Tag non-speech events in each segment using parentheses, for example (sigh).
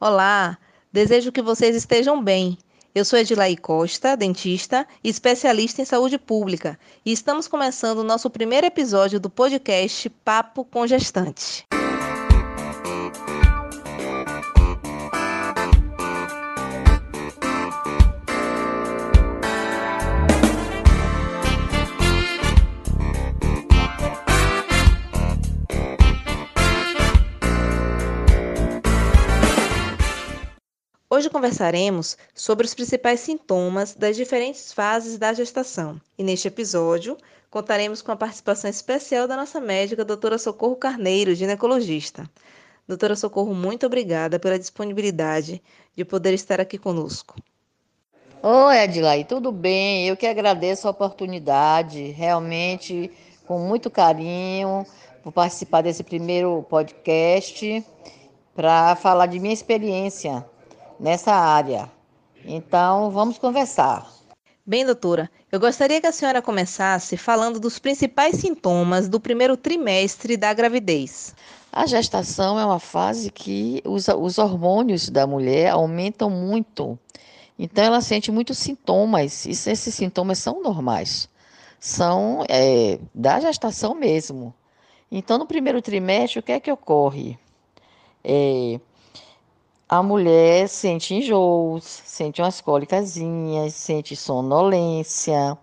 Olá, desejo que vocês estejam bem. Eu sou Edilaí Costa, dentista e especialista em saúde pública, e estamos começando o nosso primeiro episódio do podcast Papo com Gestante. Hoje conversaremos sobre os principais sintomas das diferentes fases da gestação. E neste episódio, contaremos com a participação especial da nossa médica, doutora Socorro Carneiro, ginecologista. Doutora Socorro, muito obrigada pela disponibilidade de poder estar aqui conosco. Oi, Adilai, tudo bem? Eu que agradeço a oportunidade, realmente, com muito carinho, por participar desse primeiro podcast para falar de minha experiência nessa área. Então, vamos conversar. Bem, doutora, eu gostaria que a senhora começasse falando dos principais sintomas do primeiro trimestre da gravidez. A gestação é uma fase que os, os hormônios da mulher aumentam muito. Então, ela sente muitos sintomas, e esses sintomas são normais, são é, da gestação mesmo. Então, no primeiro trimestre, o que é que ocorre? É, a mulher sente enjoos, sente umas cólicasinhas, sente sonolência,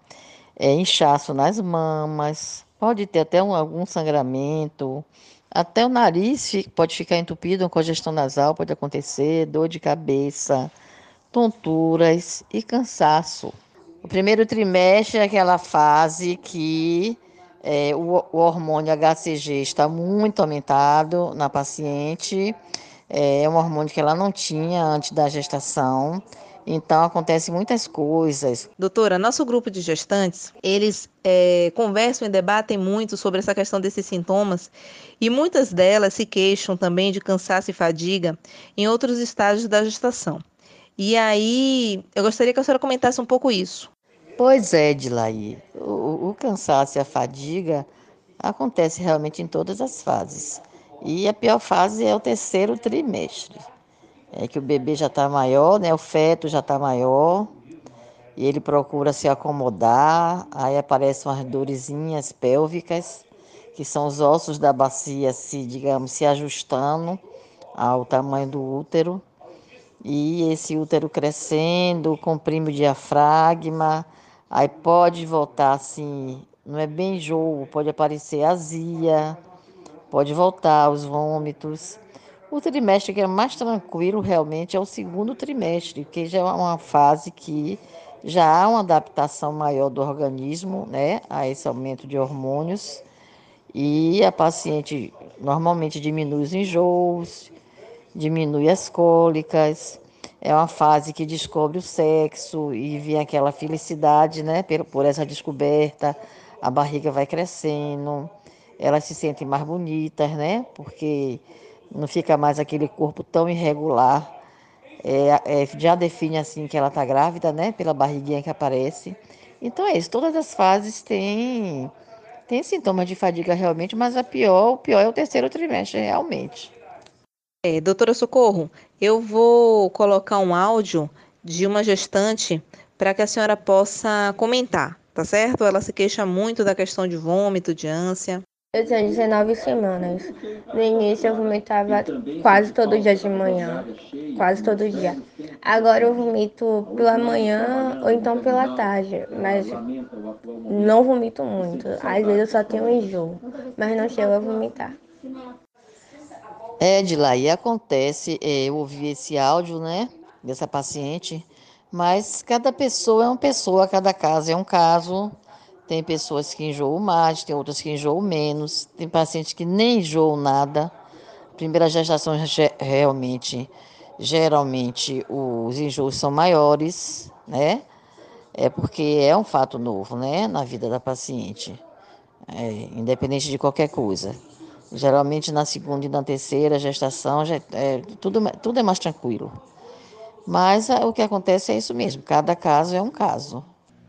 é, inchaço nas mamas, pode ter até um, algum sangramento, até o nariz pode ficar entupido, congestão nasal pode acontecer, dor de cabeça, tonturas e cansaço. O primeiro trimestre é aquela fase que é, o, o hormônio HCG está muito aumentado na paciente é, é um hormônio que ela não tinha antes da gestação. Então acontecem muitas coisas. Doutora, nosso grupo de gestantes, eles é, conversam e debatem muito sobre essa questão desses sintomas e muitas delas se queixam também de cansaço e fadiga em outros estágios da gestação. E aí, eu gostaria que a senhora comentasse um pouco isso. Pois é, Dilaí. O, o cansaço e a fadiga acontece realmente em todas as fases. E a pior fase é o terceiro trimestre. É que o bebê já está maior, né? O feto já está maior. E ele procura se acomodar. Aí aparecem umas dorezinhas pélvicas, que são os ossos da bacia se, digamos, se ajustando ao tamanho do útero. E esse útero crescendo, comprime o diafragma. Aí pode voltar assim, não é bem jogo, pode aparecer azia pode voltar os vômitos. O trimestre que é mais tranquilo realmente é o segundo trimestre, que já é uma fase que já há uma adaptação maior do organismo né, a esse aumento de hormônios e a paciente normalmente diminui os enjoos, diminui as cólicas. É uma fase que descobre o sexo e vem aquela felicidade né, por essa descoberta, a barriga vai crescendo elas se sentem mais bonitas, né? Porque não fica mais aquele corpo tão irregular. É, é, já define assim que ela está grávida, né? Pela barriguinha que aparece. Então é isso. Todas as fases têm, têm sintomas de fadiga realmente, mas a pior, o pior é o terceiro trimestre, realmente. É, doutora Socorro, eu vou colocar um áudio de uma gestante para que a senhora possa comentar, tá certo? Ela se queixa muito da questão de vômito, de ânsia. Eu tinha 19 semanas. No início eu vomitava quase todo dia de manhã, quase todo dia. Agora eu vomito pela manhã ou então pela tarde, mas não vomito muito. Às vezes eu só tenho enjoo, mas não chego a vomitar. É, e acontece, eu ouvi esse áudio, né, dessa paciente, mas cada pessoa é uma pessoa, cada caso é um caso. Tem pessoas que enjoam mais, tem outras que enjoam menos, tem pacientes que nem enjoam nada. Primeira gestação realmente, geralmente os enjoos são maiores, né? É porque é um fato novo, né, na vida da paciente, é, independente de qualquer coisa. Geralmente na segunda e na terceira gestação é, tudo, tudo é mais tranquilo. Mas o que acontece é isso mesmo, cada caso é um caso.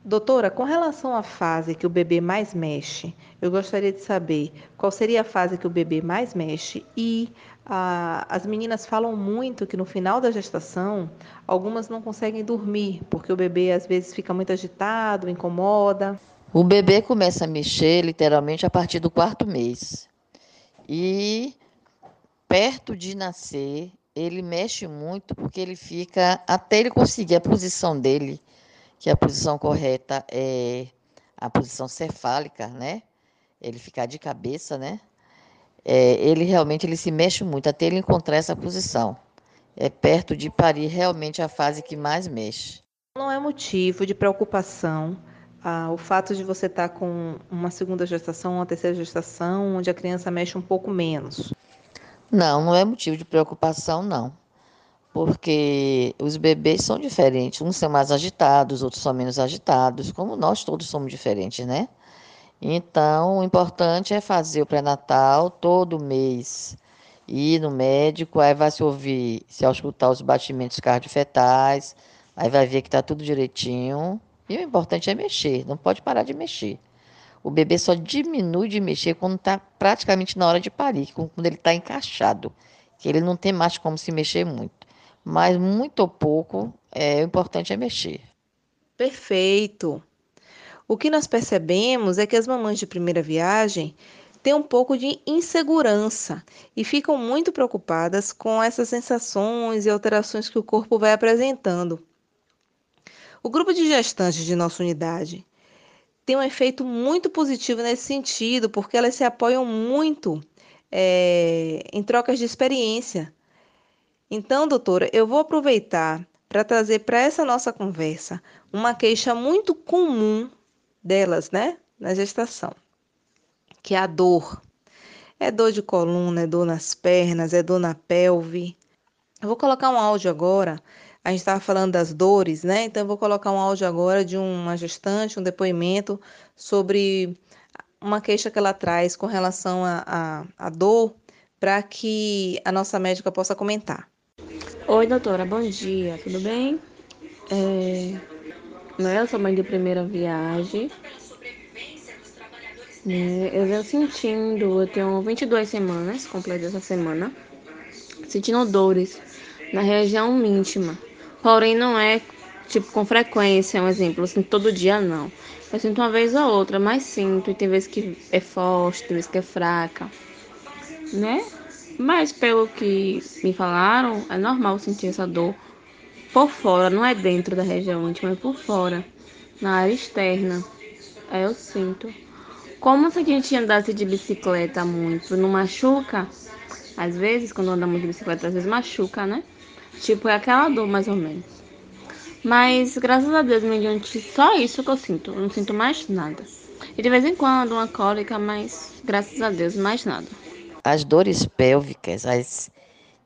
Doutora, com relação à fase que o bebê mais mexe, eu gostaria de saber qual seria a fase que o bebê mais mexe e as meninas falam muito que no final da gestação, algumas não conseguem dormir, porque o bebê às vezes fica muito agitado, incomoda. O bebê começa a mexer literalmente a partir do quarto mês. E perto de nascer, ele mexe muito porque ele fica até ele conseguir a posição dele, que a posição correta é a posição cefálica, né? Ele ficar de cabeça, né? É, ele realmente ele se mexe muito até ele encontrar essa posição. É perto de parir realmente a fase que mais mexe. Não é motivo de preocupação ah, o fato de você estar tá com uma segunda gestação, uma terceira gestação, onde a criança mexe um pouco menos. Não, não é motivo de preocupação, não. Porque os bebês são diferentes. Uns são mais agitados, outros são menos agitados, como nós todos somos diferentes, né? Então, o importante é fazer o pré-natal todo mês. Ir no médico, aí vai se ouvir, se escutar os batimentos cardiofetais, aí vai ver que está tudo direitinho. E o importante é mexer, não pode parar de mexer. O bebê só diminui de mexer quando está praticamente na hora de parir, quando ele está encaixado, que ele não tem mais como se mexer muito. Mas muito ou pouco, é, importante é mexer. Perfeito. O que nós percebemos é que as mamães de primeira viagem têm um pouco de insegurança e ficam muito preocupadas com essas sensações e alterações que o corpo vai apresentando. O grupo de gestantes de nossa unidade tem um efeito muito positivo nesse sentido, porque elas se apoiam muito é, em trocas de experiência. Então, doutora, eu vou aproveitar para trazer para essa nossa conversa uma queixa muito comum delas, né, na gestação, que é a dor. É dor de coluna, é dor nas pernas, é dor na pelve. Eu vou colocar um áudio agora a gente estava falando das dores, né? Então eu vou colocar um áudio agora de uma gestante, um depoimento sobre uma queixa que ela traz com relação à dor, para que a nossa médica possa comentar. Oi, doutora, bom dia, tudo bem? É... Né, eu sou mãe de primeira viagem. É, eu venho sentindo, eu tenho 22 semanas, completo essa semana, sentindo dores na região íntima. Porém, não é tipo com frequência, um exemplo, assim, todo dia não. Eu sinto uma vez ou outra, mas sinto, e tem vezes que é forte, tem vezes que é fraca, né? Mas pelo que me falaram, é normal sentir essa dor por fora, não é dentro da região íntima, é por fora, na área externa. Aí eu sinto. Como se a gente andasse de bicicleta muito, não machuca? Às vezes, quando andamos de bicicleta, às vezes machuca, né? Tipo, é aquela dor mais ou menos. Mas graças a Deus, mediante só isso que eu sinto. Eu não sinto mais nada. E de vez em quando uma cólica, mas graças a Deus, mais nada. As dores pélvicas, as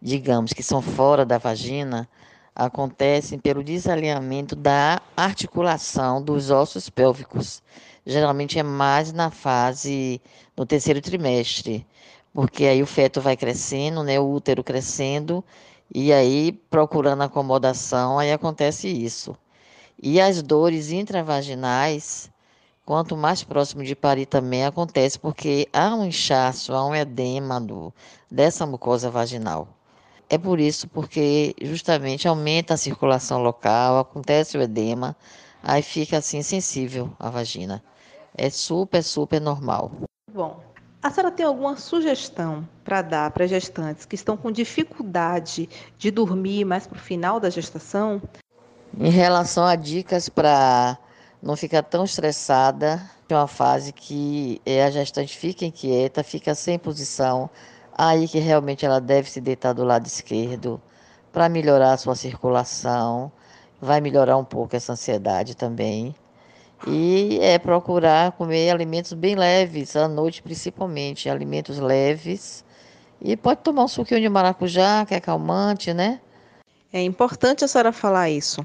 digamos que são fora da vagina, acontecem pelo desalinhamento da articulação dos ossos pélvicos. Geralmente é mais na fase no terceiro trimestre, porque aí o feto vai crescendo, né, o útero crescendo e aí, procurando acomodação, aí acontece isso. E as dores intravaginais, quanto mais próximo de parir também acontece, porque há um inchaço, há um edema do, dessa mucosa vaginal. É por isso, porque justamente aumenta a circulação local, acontece o edema, aí fica assim sensível a vagina. É super, super normal. Bom, a senhora tem alguma sugestão para dar para gestantes que estão com dificuldade de dormir mais para o final da gestação? Em relação a dicas para não ficar tão estressada, é uma fase que a gestante fica inquieta, fica sem posição, aí que realmente ela deve se deitar do lado esquerdo para melhorar a sua circulação, vai melhorar um pouco essa ansiedade também. E é procurar comer alimentos bem leves, à noite principalmente, alimentos leves. E pode tomar um suquinho de maracujá, que é calmante, né? É importante a senhora falar isso,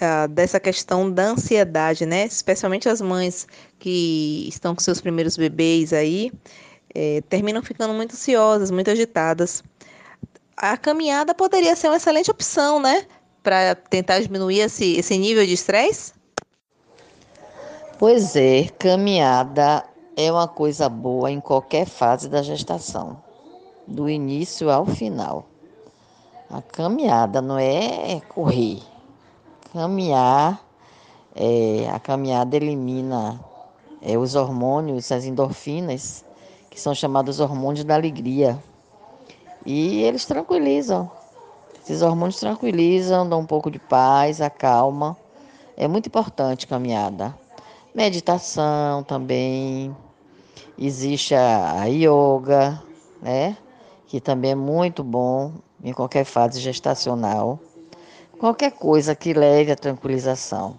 uh, dessa questão da ansiedade, né? Especialmente as mães que estão com seus primeiros bebês aí, é, terminam ficando muito ansiosas, muito agitadas. A caminhada poderia ser uma excelente opção, né? Para tentar diminuir esse, esse nível de estresse? Pois é, caminhada é uma coisa boa em qualquer fase da gestação. do início ao final. A caminhada não é correr. Caminhar, é, a caminhada elimina é, os hormônios, as endorfinas, que são chamados hormônios da alegria. E eles tranquilizam. Esses hormônios tranquilizam, dão um pouco de paz, acalma. É muito importante caminhada. Meditação também. Existe a, a yoga, né? Que também é muito bom em qualquer fase gestacional. Qualquer coisa que leve à tranquilização.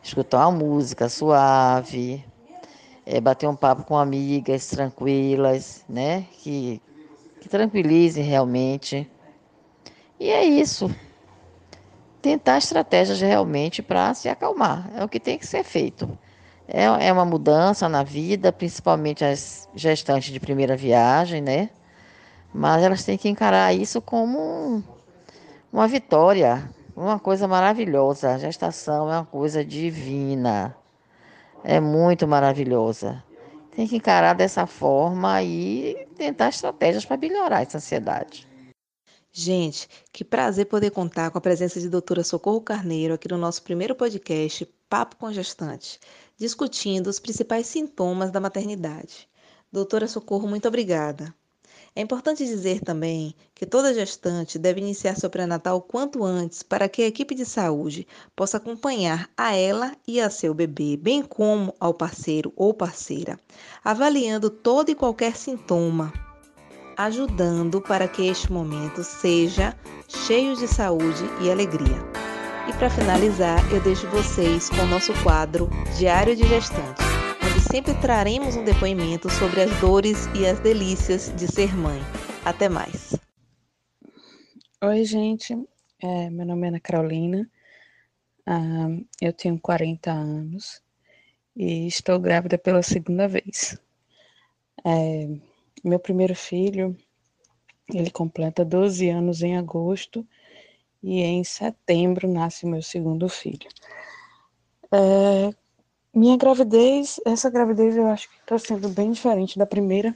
Escutar uma música suave, é, bater um papo com amigas tranquilas, né? Que, que tranquilizem realmente. E é isso. Tentar estratégias realmente para se acalmar. É o que tem que ser feito. É, é uma mudança na vida, principalmente as gestantes de primeira viagem, né? Mas elas têm que encarar isso como um, uma vitória, uma coisa maravilhosa. A gestação é uma coisa divina. É muito maravilhosa. Tem que encarar dessa forma e tentar estratégias para melhorar essa ansiedade. Gente, que prazer poder contar com a presença de doutora Socorro Carneiro aqui no nosso primeiro podcast Papo com Gestante, discutindo os principais sintomas da maternidade. Doutora Socorro, muito obrigada. É importante dizer também que toda gestante deve iniciar seu pré-natal quanto antes para que a equipe de saúde possa acompanhar a ela e a seu bebê, bem como ao parceiro ou parceira, avaliando todo e qualquer sintoma, ajudando para que este momento seja cheio de saúde e alegria. E para finalizar, eu deixo vocês com o nosso quadro Diário de Gestante sempre traremos um depoimento sobre as dores e as delícias de ser mãe. Até mais. Oi, gente. É, meu nome é Ana Carolina. Ah, eu tenho 40 anos e estou grávida pela segunda vez. É, meu primeiro filho, ele completa 12 anos em agosto e em setembro nasce meu segundo filho. É, minha gravidez, essa gravidez eu acho que está sendo bem diferente da primeira,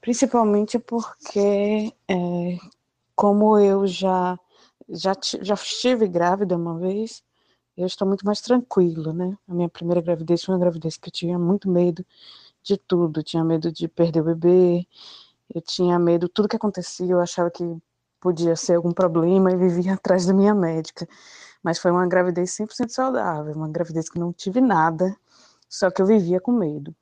principalmente porque, é, como eu já, já, já estive grávida uma vez, eu estou muito mais tranquila, né? A minha primeira gravidez foi uma gravidez que eu tinha muito medo de tudo, eu tinha medo de perder o bebê, eu tinha medo, tudo que acontecia, eu achava que podia ser algum problema e vivia (laughs) atrás da minha médica mas foi uma gravidez 100% saudável, uma gravidez que não tive nada, só que eu vivia com medo.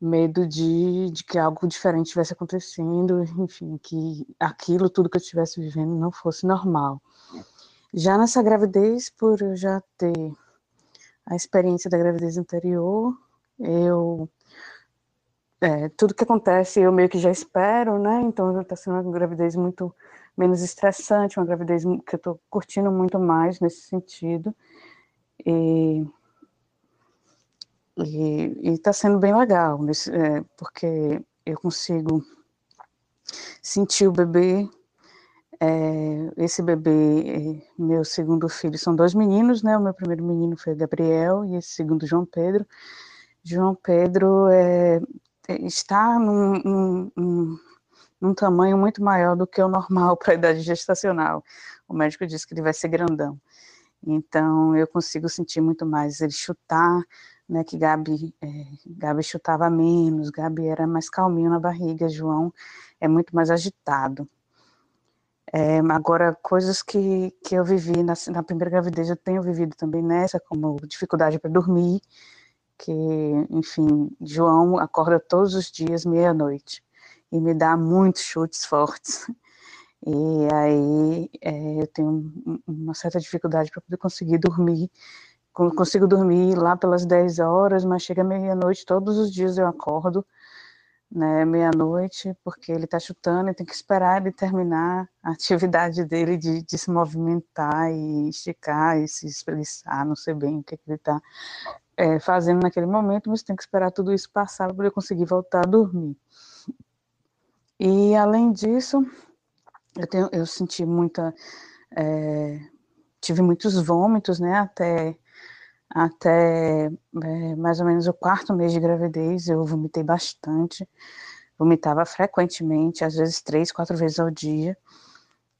Medo de, de que algo diferente estivesse acontecendo, enfim, que aquilo, tudo que eu estivesse vivendo não fosse normal. Já nessa gravidez, por eu já ter a experiência da gravidez anterior, eu é, tudo que acontece eu meio que já espero, né? Então está sendo uma gravidez muito menos estressante, uma gravidez que eu estou curtindo muito mais nesse sentido. E está sendo bem legal, nesse, é, porque eu consigo sentir o bebê. É, esse bebê, meu segundo filho, são dois meninos, né? O meu primeiro menino foi Gabriel e esse segundo João Pedro. João Pedro é, está num, num, num num tamanho muito maior do que o normal para a idade gestacional. O médico disse que ele vai ser grandão. Então, eu consigo sentir muito mais ele chutar, né, que Gabi, é, Gabi chutava menos, Gabi era mais calminho na barriga, João é muito mais agitado. É, agora, coisas que, que eu vivi na, na primeira gravidez, eu tenho vivido também nessa, como dificuldade para dormir, que, enfim, João acorda todos os dias, meia-noite e me dá muitos chutes fortes. E aí é, eu tenho uma certa dificuldade para poder conseguir dormir. Consigo dormir lá pelas 10 horas, mas chega meia-noite, todos os dias eu acordo, né, meia-noite, porque ele está chutando e tem que esperar ele terminar a (laughs) atividade dele de, de, se movimentar e esticar e se espreguiçar, não sei bem o que, que ele está é, fazendo naquele momento, mas tem que esperar tudo isso passar para poder conseguir voltar a dormir. E além disso, eu, tenho, eu senti muita. É, tive muitos vômitos, né? Até, até é, mais ou menos o quarto mês de gravidez, eu vomitei bastante. vomitava frequentemente, às vezes três, quatro vezes ao dia.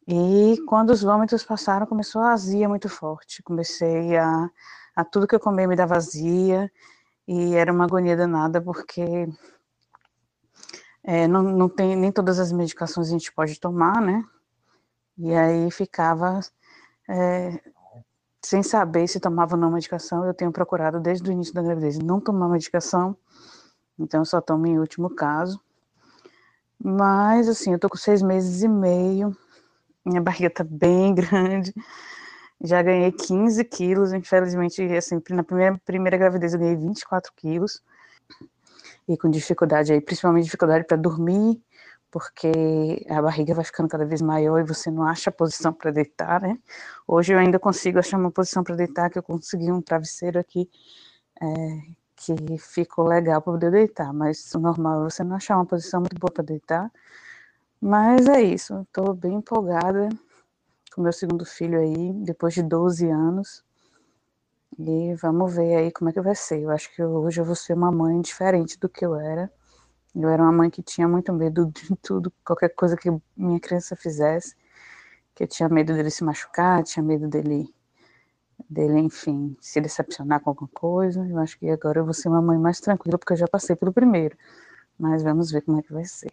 E quando os vômitos passaram, começou a azia muito forte. Comecei a, a tudo que eu comia me dava azia, e era uma agonia danada, porque é, não, não tem nem todas as medicações a gente pode tomar, né? E aí ficava é, sem saber se tomava ou não medicação. Eu tenho procurado desde o início da gravidez não tomar medicação, então só tomo em último caso. Mas, assim, eu tô com seis meses e meio, minha barriga tá bem (laughs) grande, já ganhei 15 quilos, infelizmente, assim, na primeira, primeira gravidez eu ganhei 24 quilos, e com dificuldade aí, principalmente dificuldade para dormir, porque a barriga vai ficando cada vez maior e você não acha a posição para deitar, né? Hoje eu ainda consigo achar uma posição para deitar, que eu consegui um travesseiro aqui, é, que ficou legal para poder deitar, mas o normal é você não achar uma posição muito boa para deitar. Mas é isso, estou bem empolgada com meu segundo filho aí, depois de 12 anos. E vamos ver aí como é que vai ser. Eu acho que hoje eu vou ser uma mãe diferente do que eu era. Eu era uma mãe que tinha muito medo (laughs) de tudo, qualquer coisa que minha criança fizesse, que eu tinha medo dele se machucar, tinha medo dele dele, enfim, se decepcionar com alguma coisa. Eu acho que agora eu vou ser uma mãe mais tranquila, porque eu já passei pelo primeiro. Mas vamos ver como é que vai ser.